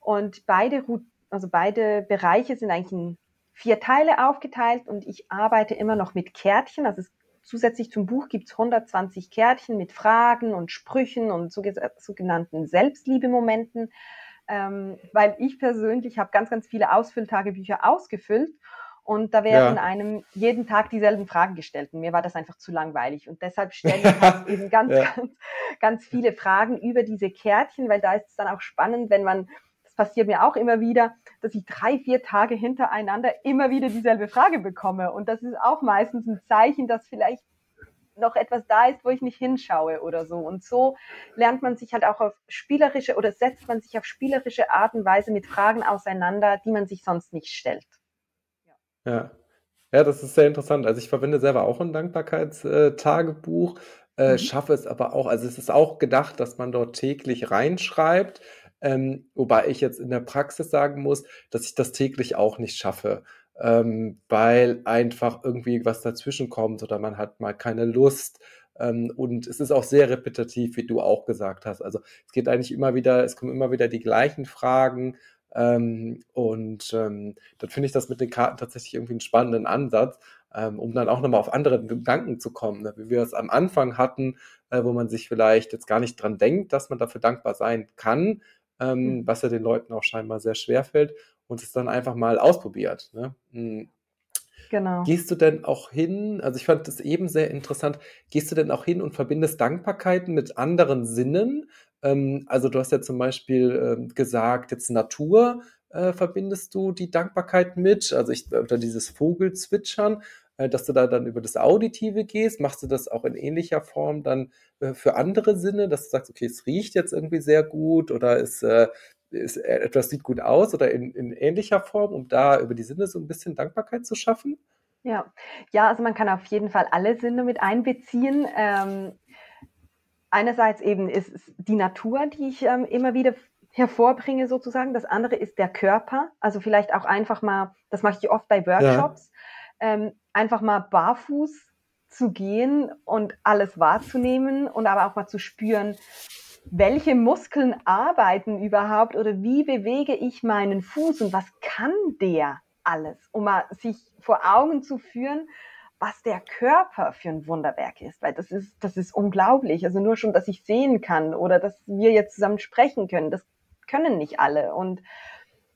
Und beide, also beide Bereiche sind eigentlich in vier Teile aufgeteilt und ich arbeite immer noch mit Kärtchen. Also es, zusätzlich zum Buch gibt es 120 Kärtchen mit Fragen und Sprüchen und sogenannten Selbstliebemomenten, ähm, weil ich persönlich habe ganz, ganz viele Ausfülltagebücher ausgefüllt und da werden ja. einem jeden Tag dieselben Fragen gestellt. Und mir war das einfach zu langweilig. Und deshalb (laughs) stelle ich halt eben ganz, ja. ganz, ganz viele Fragen über diese Kärtchen, weil da ist es dann auch spannend, wenn man, passiert mir auch immer wieder, dass ich drei, vier Tage hintereinander immer wieder dieselbe Frage bekomme. Und das ist auch meistens ein Zeichen, dass vielleicht noch etwas da ist, wo ich nicht hinschaue oder so. Und so lernt man sich halt auch auf spielerische oder setzt man sich auf spielerische Art und Weise mit Fragen auseinander, die man sich sonst nicht stellt. Ja. ja. Ja, das ist sehr interessant. Also ich verwende selber auch ein Dankbarkeitstagebuch, äh, mhm. schaffe es aber auch, also es ist auch gedacht, dass man dort täglich reinschreibt, ähm, wobei ich jetzt in der Praxis sagen muss, dass ich das täglich auch nicht schaffe, ähm, weil einfach irgendwie was dazwischen kommt oder man hat mal keine Lust. Ähm, und es ist auch sehr repetitiv, wie du auch gesagt hast. Also es geht eigentlich immer wieder, es kommen immer wieder die gleichen Fragen. Ähm, und ähm, dann finde ich das mit den Karten tatsächlich irgendwie einen spannenden Ansatz, ähm, um dann auch nochmal auf andere Gedanken zu kommen, ne? wie wir es am Anfang hatten, äh, wo man sich vielleicht jetzt gar nicht dran denkt, dass man dafür dankbar sein kann, ähm, mhm. was ja den Leuten auch scheinbar sehr schwer fällt und es dann einfach mal ausprobiert. Ne? Mhm. Genau. Gehst du denn auch hin, also ich fand das eben sehr interessant, gehst du denn auch hin und verbindest Dankbarkeiten mit anderen Sinnen? Ähm, also du hast ja zum Beispiel ähm, gesagt, jetzt Natur äh, verbindest du die Dankbarkeit mit, also ich, oder dieses Vogelzwitschern, dass du da dann über das Auditive gehst. Machst du das auch in ähnlicher Form dann äh, für andere Sinne, dass du sagst, okay, es riecht jetzt irgendwie sehr gut oder es äh, ist, etwas sieht gut aus oder in, in ähnlicher Form, um da über die Sinne so ein bisschen Dankbarkeit zu schaffen? Ja, ja, also man kann auf jeden Fall alle Sinne mit einbeziehen. Ähm, einerseits eben ist es die Natur, die ich ähm, immer wieder hervorbringe sozusagen. Das andere ist der Körper. Also vielleicht auch einfach mal, das mache ich oft bei Workshops, ja. ähm, einfach mal barfuß zu gehen und alles wahrzunehmen und aber auch mal zu spüren, welche Muskeln arbeiten überhaupt oder wie bewege ich meinen Fuß und was kann der alles, um mal sich vor Augen zu führen, was der Körper für ein Wunderwerk ist, weil das ist, das ist unglaublich. Also nur schon, dass ich sehen kann oder dass wir jetzt zusammen sprechen können, das können nicht alle. Und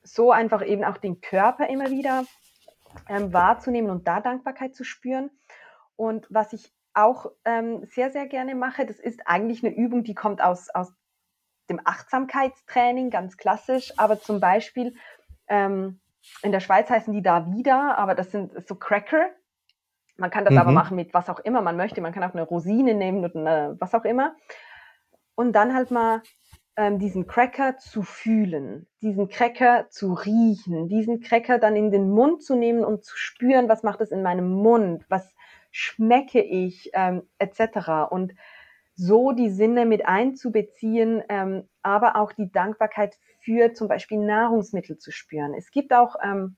so einfach eben auch den Körper immer wieder ähm, wahrzunehmen und da Dankbarkeit zu spüren. Und was ich auch ähm, sehr, sehr gerne mache, das ist eigentlich eine Übung, die kommt aus, aus dem Achtsamkeitstraining, ganz klassisch, aber zum Beispiel ähm, in der Schweiz heißen die da wieder, aber das sind so Cracker. Man kann das mhm. aber machen mit was auch immer man möchte. Man kann auch eine Rosine nehmen oder eine, was auch immer. Und dann halt mal ähm, diesen Cracker zu fühlen, diesen Cracker zu riechen, diesen Cracker dann in den Mund zu nehmen und zu spüren, was macht es in meinem Mund, was schmecke ich, ähm, etc. Und so die Sinne mit einzubeziehen, ähm, aber auch die Dankbarkeit für zum Beispiel Nahrungsmittel zu spüren. Es gibt auch ähm,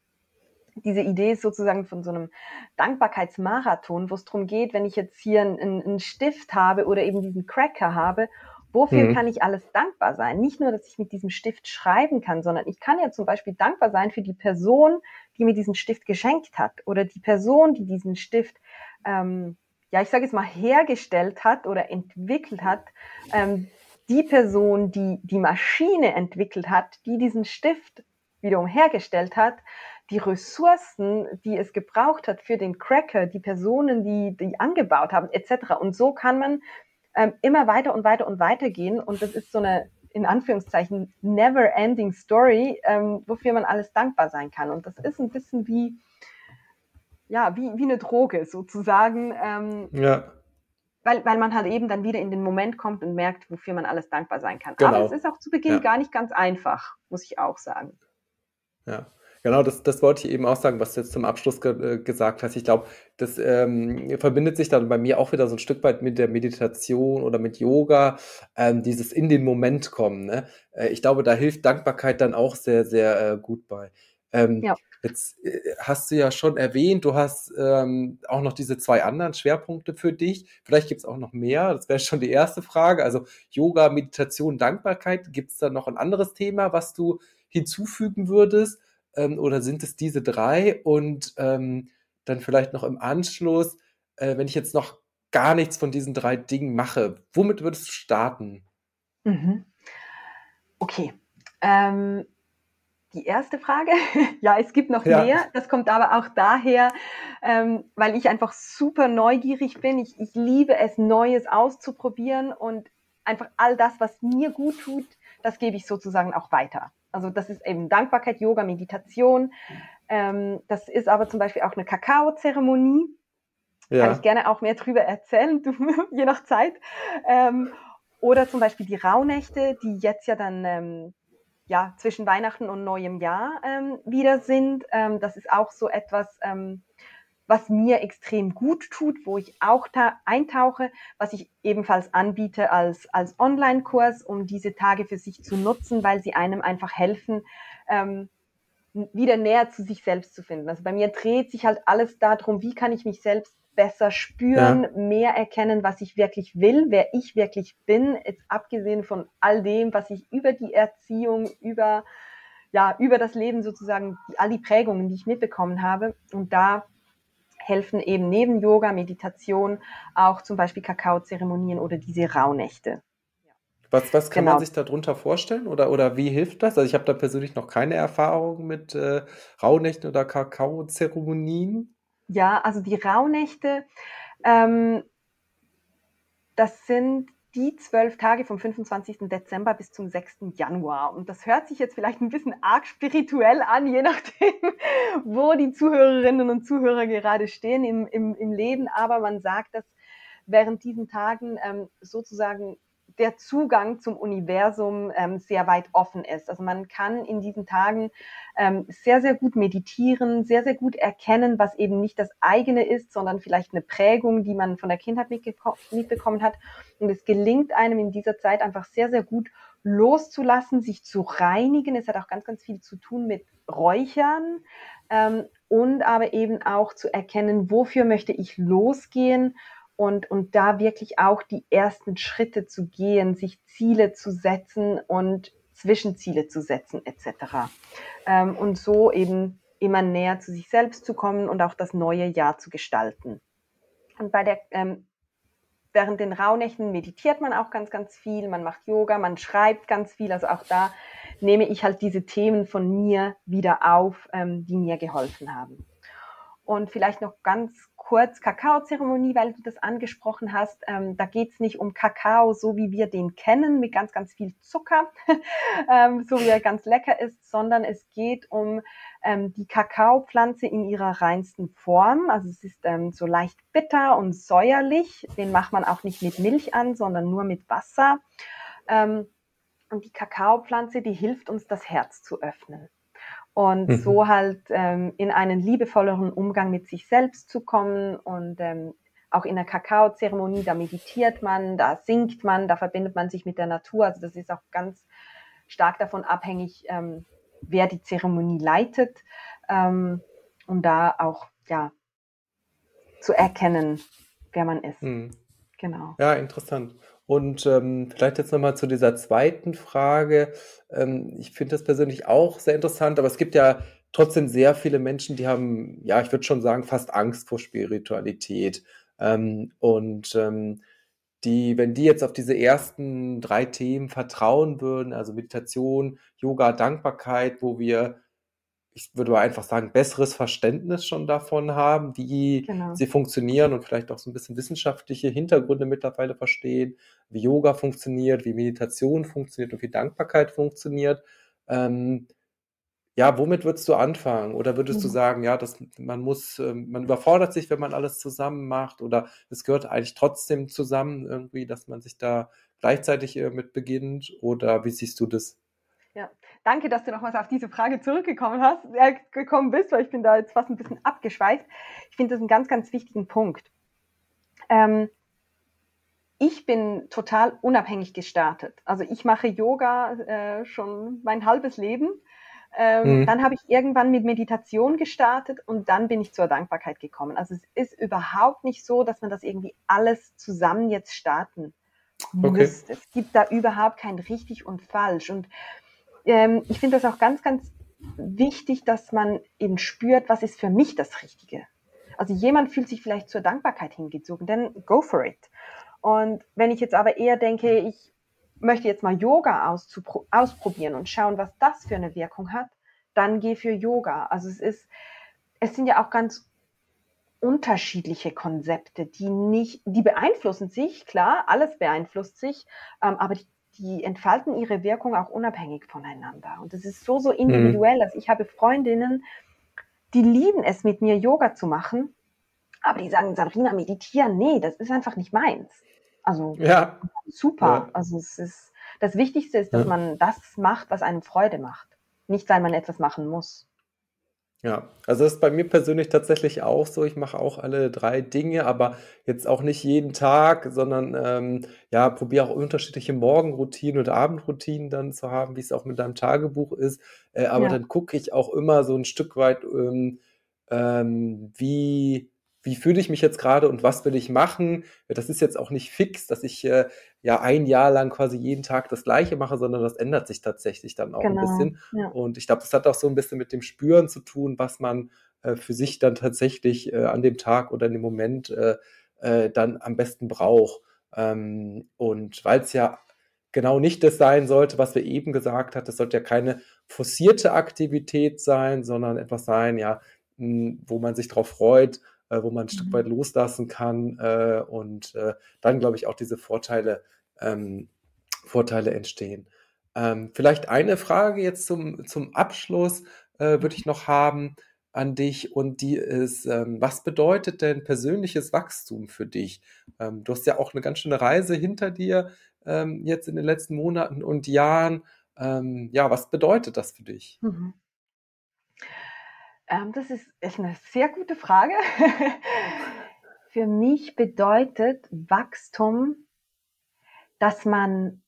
diese Idee sozusagen von so einem Dankbarkeitsmarathon, wo es darum geht, wenn ich jetzt hier einen, einen Stift habe oder eben diesen Cracker habe, wofür mhm. kann ich alles dankbar sein? Nicht nur, dass ich mit diesem Stift schreiben kann, sondern ich kann ja zum Beispiel dankbar sein für die Person, die mir diesen Stift geschenkt hat oder die Person, die diesen Stift ähm, ja, ich sage jetzt mal, hergestellt hat oder entwickelt hat, ähm, die Person, die die Maschine entwickelt hat, die diesen Stift wiederum hergestellt hat, die Ressourcen, die es gebraucht hat für den Cracker, die Personen, die die angebaut haben, etc. Und so kann man ähm, immer weiter und weiter und weiter gehen. Und das ist so eine in Anführungszeichen never ending Story, ähm, wofür man alles dankbar sein kann. Und das ist ein bisschen wie ja, wie, wie eine Droge sozusagen. Ähm, ja. Weil, weil man halt eben dann wieder in den Moment kommt und merkt, wofür man alles dankbar sein kann. Genau. Aber es ist auch zu Beginn ja. gar nicht ganz einfach, muss ich auch sagen. Ja, Genau, das, das wollte ich eben auch sagen, was du jetzt zum Abschluss ge äh, gesagt hast. Ich glaube, das ähm, verbindet sich dann bei mir auch wieder so ein Stück weit mit der Meditation oder mit Yoga, ähm, dieses in den Moment kommen. Ne? Äh, ich glaube, da hilft Dankbarkeit dann auch sehr, sehr äh, gut bei. Ähm, ja. Jetzt äh, hast du ja schon erwähnt, du hast ähm, auch noch diese zwei anderen Schwerpunkte für dich. Vielleicht gibt es auch noch mehr. Das wäre schon die erste Frage. Also Yoga, Meditation, Dankbarkeit. Gibt es da noch ein anderes Thema, was du hinzufügen würdest? Ähm, oder sind es diese drei? Und ähm, dann vielleicht noch im Anschluss, äh, wenn ich jetzt noch gar nichts von diesen drei Dingen mache, womit würdest du starten? Mhm. Okay. Ähm, die erste Frage. (laughs) ja, es gibt noch ja. mehr. Das kommt aber auch daher, ähm, weil ich einfach super neugierig bin. Ich, ich liebe es, Neues auszuprobieren und einfach all das, was mir gut tut, das gebe ich sozusagen auch weiter. Also das ist eben Dankbarkeit, Yoga, Meditation. Ähm, das ist aber zum Beispiel auch eine Kakaozeremonie. Ja. Kann ich gerne auch mehr drüber erzählen, du, (laughs) je nach Zeit. Ähm, oder zum Beispiel die Rauhnächte, die jetzt ja dann ähm, ja, zwischen Weihnachten und neuem Jahr ähm, wieder sind. Ähm, das ist auch so etwas, ähm, was mir extrem gut tut, wo ich auch da eintauche, was ich ebenfalls anbiete als, als Online-Kurs, um diese Tage für sich zu nutzen, weil sie einem einfach helfen, ähm, wieder näher zu sich selbst zu finden. Also bei mir dreht sich halt alles darum, wie kann ich mich selbst besser spüren, ja. mehr erkennen, was ich wirklich will, wer ich wirklich bin, jetzt abgesehen von all dem, was ich über die Erziehung, über, ja, über das Leben sozusagen, all die Prägungen, die ich mitbekommen habe. Und da helfen eben neben Yoga, Meditation auch zum Beispiel Kakaozeremonien oder diese Rauhnächte. Was, was kann genau. man sich darunter vorstellen oder, oder wie hilft das? Also ich habe da persönlich noch keine Erfahrung mit äh, Rauhnächten oder Kakaozeremonien. Ja, also die Rauhnächte, ähm, das sind die zwölf Tage vom 25. Dezember bis zum 6. Januar. Und das hört sich jetzt vielleicht ein bisschen arg spirituell an, je nachdem, (laughs) wo die Zuhörerinnen und Zuhörer gerade stehen im, im, im Leben. Aber man sagt, dass während diesen Tagen ähm, sozusagen der Zugang zum Universum ähm, sehr weit offen ist. Also man kann in diesen Tagen ähm, sehr, sehr gut meditieren, sehr, sehr gut erkennen, was eben nicht das eigene ist, sondern vielleicht eine Prägung, die man von der Kindheit mitbekommen hat. Und es gelingt einem in dieser Zeit einfach sehr, sehr gut loszulassen, sich zu reinigen. Es hat auch ganz, ganz viel zu tun mit Räuchern ähm, und aber eben auch zu erkennen, wofür möchte ich losgehen und, und da wirklich auch die ersten Schritte zu gehen, sich Ziele zu setzen und Zwischenziele zu setzen etc. Ähm, und so eben immer näher zu sich selbst zu kommen und auch das neue Jahr zu gestalten. Und bei der ähm, während den Rauhnächten meditiert man auch ganz, ganz viel, man macht Yoga, man schreibt ganz viel. Also auch da nehme ich halt diese Themen von mir wieder auf, ähm, die mir geholfen haben. Und vielleicht noch ganz kurz Kakaozeremonie, weil du das angesprochen hast. Ähm, da geht es nicht um Kakao, so wie wir den kennen, mit ganz, ganz viel Zucker, (laughs) ähm, so wie er ganz lecker ist, sondern es geht um ähm, die Kakaopflanze in ihrer reinsten Form. Also es ist ähm, so leicht bitter und säuerlich. Den macht man auch nicht mit Milch an, sondern nur mit Wasser. Ähm, und die Kakaopflanze, die hilft uns, das Herz zu öffnen und mhm. so halt ähm, in einen liebevolleren Umgang mit sich selbst zu kommen und ähm, auch in der Kakaozeremonie, da meditiert man, da singt man, da verbindet man sich mit der Natur. Also das ist auch ganz stark davon abhängig, ähm, wer die Zeremonie leitet, ähm, um da auch ja zu erkennen, wer man ist. Mhm. Genau. Ja, interessant. Und ähm, vielleicht jetzt nochmal zu dieser zweiten Frage. Ähm, ich finde das persönlich auch sehr interessant, aber es gibt ja trotzdem sehr viele Menschen, die haben, ja, ich würde schon sagen, fast Angst vor Spiritualität. Ähm, und ähm, die, wenn die jetzt auf diese ersten drei Themen vertrauen würden, also Meditation, Yoga, Dankbarkeit, wo wir ich würde mal einfach sagen, besseres Verständnis schon davon haben, wie genau. sie funktionieren und vielleicht auch so ein bisschen wissenschaftliche Hintergründe mittlerweile verstehen, wie Yoga funktioniert, wie Meditation funktioniert und wie Dankbarkeit funktioniert. Ähm, ja, womit würdest du anfangen? Oder würdest mhm. du sagen, ja, dass man muss, ähm, man überfordert sich, wenn man alles zusammen macht, oder es gehört eigentlich trotzdem zusammen irgendwie, dass man sich da gleichzeitig äh, mit beginnt? Oder wie siehst du das? Ja, danke, dass du nochmals auf diese Frage zurückgekommen hast, äh, gekommen bist, weil ich bin da jetzt fast ein bisschen abgeschweift. Ich finde das einen ganz, ganz wichtigen Punkt. Ähm, ich bin total unabhängig gestartet. Also ich mache Yoga äh, schon mein halbes Leben. Ähm, mhm. Dann habe ich irgendwann mit Meditation gestartet und dann bin ich zur Dankbarkeit gekommen. Also es ist überhaupt nicht so, dass man das irgendwie alles zusammen jetzt starten okay. muss. Es gibt da überhaupt kein richtig und falsch. Und ähm, ich finde das auch ganz, ganz wichtig, dass man eben spürt, was ist für mich das Richtige. Also jemand fühlt sich vielleicht zur Dankbarkeit hingezogen, dann go for it. Und wenn ich jetzt aber eher denke, ich möchte jetzt mal Yoga ausprobieren und schauen, was das für eine Wirkung hat, dann geh für Yoga. Also es ist, es sind ja auch ganz unterschiedliche Konzepte, die nicht, die beeinflussen sich, klar, alles beeinflusst sich, ähm, aber die die entfalten ihre Wirkung auch unabhängig voneinander. Und es ist so, so individuell. Mhm. Also ich habe Freundinnen, die lieben es, mit mir Yoga zu machen, Aber die sagen, Sabrina, meditieren, nee, das ist einfach nicht meins. Also ja. super. Ja. Also es ist das Wichtigste ist, dass ja. man das macht, was einem Freude macht. Nicht, weil man etwas machen muss. Ja, also das ist bei mir persönlich tatsächlich auch so. Ich mache auch alle drei Dinge, aber jetzt auch nicht jeden Tag, sondern ähm, ja, probiere auch unterschiedliche Morgenroutinen oder Abendroutinen dann zu haben, wie es auch mit deinem Tagebuch ist. Äh, aber ja. dann gucke ich auch immer so ein Stück weit, ähm, ähm, wie wie fühle ich mich jetzt gerade und was will ich machen? Das ist jetzt auch nicht fix, dass ich äh, ja ein Jahr lang quasi jeden Tag das Gleiche mache, sondern das ändert sich tatsächlich dann auch genau, ein bisschen. Ja. Und ich glaube, das hat auch so ein bisschen mit dem Spüren zu tun, was man äh, für sich dann tatsächlich äh, an dem Tag oder in dem Moment äh, äh, dann am besten braucht. Ähm, und weil es ja genau nicht das sein sollte, was wir eben gesagt haben, es sollte ja keine forcierte Aktivität sein, sondern etwas sein, ja, mh, wo man sich darauf freut, äh, wo man ein Stück mhm. weit loslassen kann äh, und äh, dann, glaube ich, auch diese Vorteile, ähm, Vorteile entstehen. Ähm, vielleicht eine Frage jetzt zum, zum Abschluss äh, würde ich noch haben an dich und die ist, ähm, was bedeutet denn persönliches Wachstum für dich? Ähm, du hast ja auch eine ganz schöne Reise hinter dir ähm, jetzt in den letzten Monaten und Jahren. Ähm, ja, was bedeutet das für dich? Mhm. Ähm, das ist, ist eine sehr gute Frage. (laughs) Für mich bedeutet Wachstum, dass man,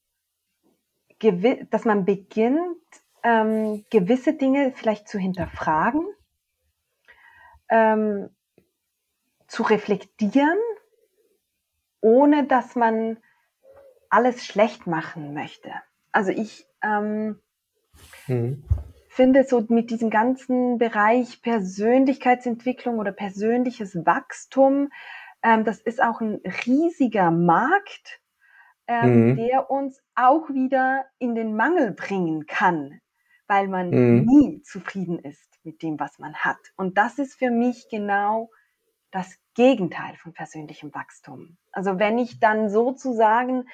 dass man beginnt, ähm, gewisse Dinge vielleicht zu hinterfragen, ähm, zu reflektieren, ohne dass man alles schlecht machen möchte. Also ich ähm, mhm finde, so mit diesem ganzen Bereich Persönlichkeitsentwicklung oder persönliches Wachstum, ähm, das ist auch ein riesiger Markt, ähm, mhm. der uns auch wieder in den Mangel bringen kann, weil man mhm. nie zufrieden ist mit dem, was man hat. Und das ist für mich genau das Gegenteil von persönlichem Wachstum. Also wenn ich dann sozusagen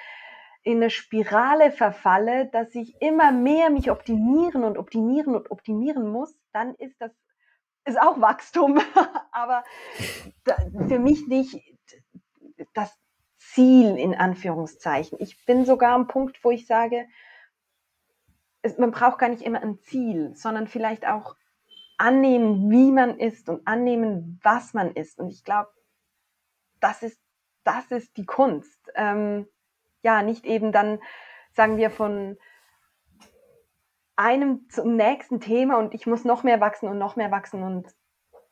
in eine Spirale verfalle, dass ich immer mehr mich optimieren und optimieren und optimieren muss, dann ist das ist auch Wachstum, (laughs) aber für mich nicht das Ziel in Anführungszeichen. Ich bin sogar am Punkt, wo ich sage, es, man braucht gar nicht immer ein Ziel, sondern vielleicht auch annehmen, wie man ist und annehmen, was man ist. Und ich glaube, das ist, das ist die Kunst. Ähm, ja, nicht eben dann, sagen wir, von einem zum nächsten Thema und ich muss noch mehr wachsen und noch mehr wachsen und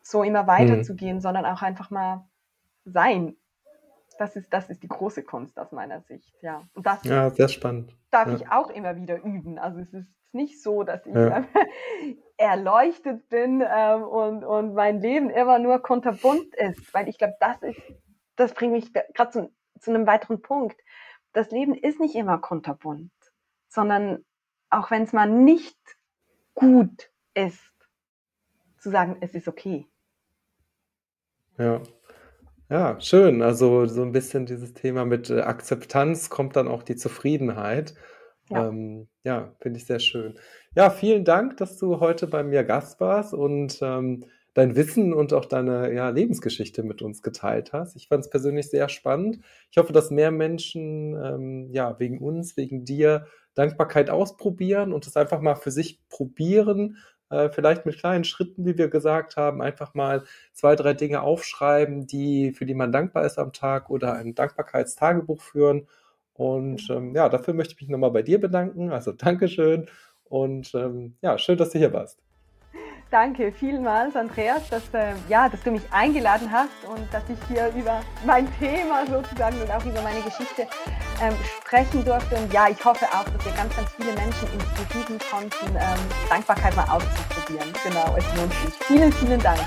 so immer weiter mhm. zu gehen, sondern auch einfach mal sein. Das ist, das ist die große Kunst aus meiner Sicht, ja. Und das ja, sehr spannend. Darf ja. ich auch immer wieder üben. Also es ist nicht so, dass ich ja. (laughs) erleuchtet bin ähm, und, und mein Leben immer nur kunterbunt ist, weil ich glaube, das ist, das bringt mich gerade zu, zu einem weiteren Punkt das Leben ist nicht immer kunterbunt, sondern auch wenn es mal nicht gut ist, zu sagen, es ist okay. Ja. Ja, schön. Also so ein bisschen dieses Thema mit äh, Akzeptanz kommt dann auch die Zufriedenheit. Ja, ähm, ja finde ich sehr schön. Ja, vielen Dank, dass du heute bei mir Gast warst und ähm, dein Wissen und auch deine ja, Lebensgeschichte mit uns geteilt hast. Ich fand es persönlich sehr spannend. Ich hoffe, dass mehr Menschen ähm, ja wegen uns, wegen dir Dankbarkeit ausprobieren und es einfach mal für sich probieren. Äh, vielleicht mit kleinen Schritten, wie wir gesagt haben, einfach mal zwei, drei Dinge aufschreiben, die, für die man dankbar ist am Tag oder ein Dankbarkeitstagebuch führen. Und ähm, ja, dafür möchte ich mich nochmal bei dir bedanken. Also Dankeschön und ähm, ja, schön, dass du hier warst. Danke vielmals, Andreas, dass, äh, ja, dass du mich eingeladen hast und dass ich hier über mein Thema sozusagen und auch über meine Geschichte ähm, sprechen durfte. Und ja, ich hoffe auch, dass wir ganz, ganz viele Menschen inspirieren konnten, ähm, Dankbarkeit mal auszuprobieren. Genau, es lohnt sich. Vielen, vielen Dank.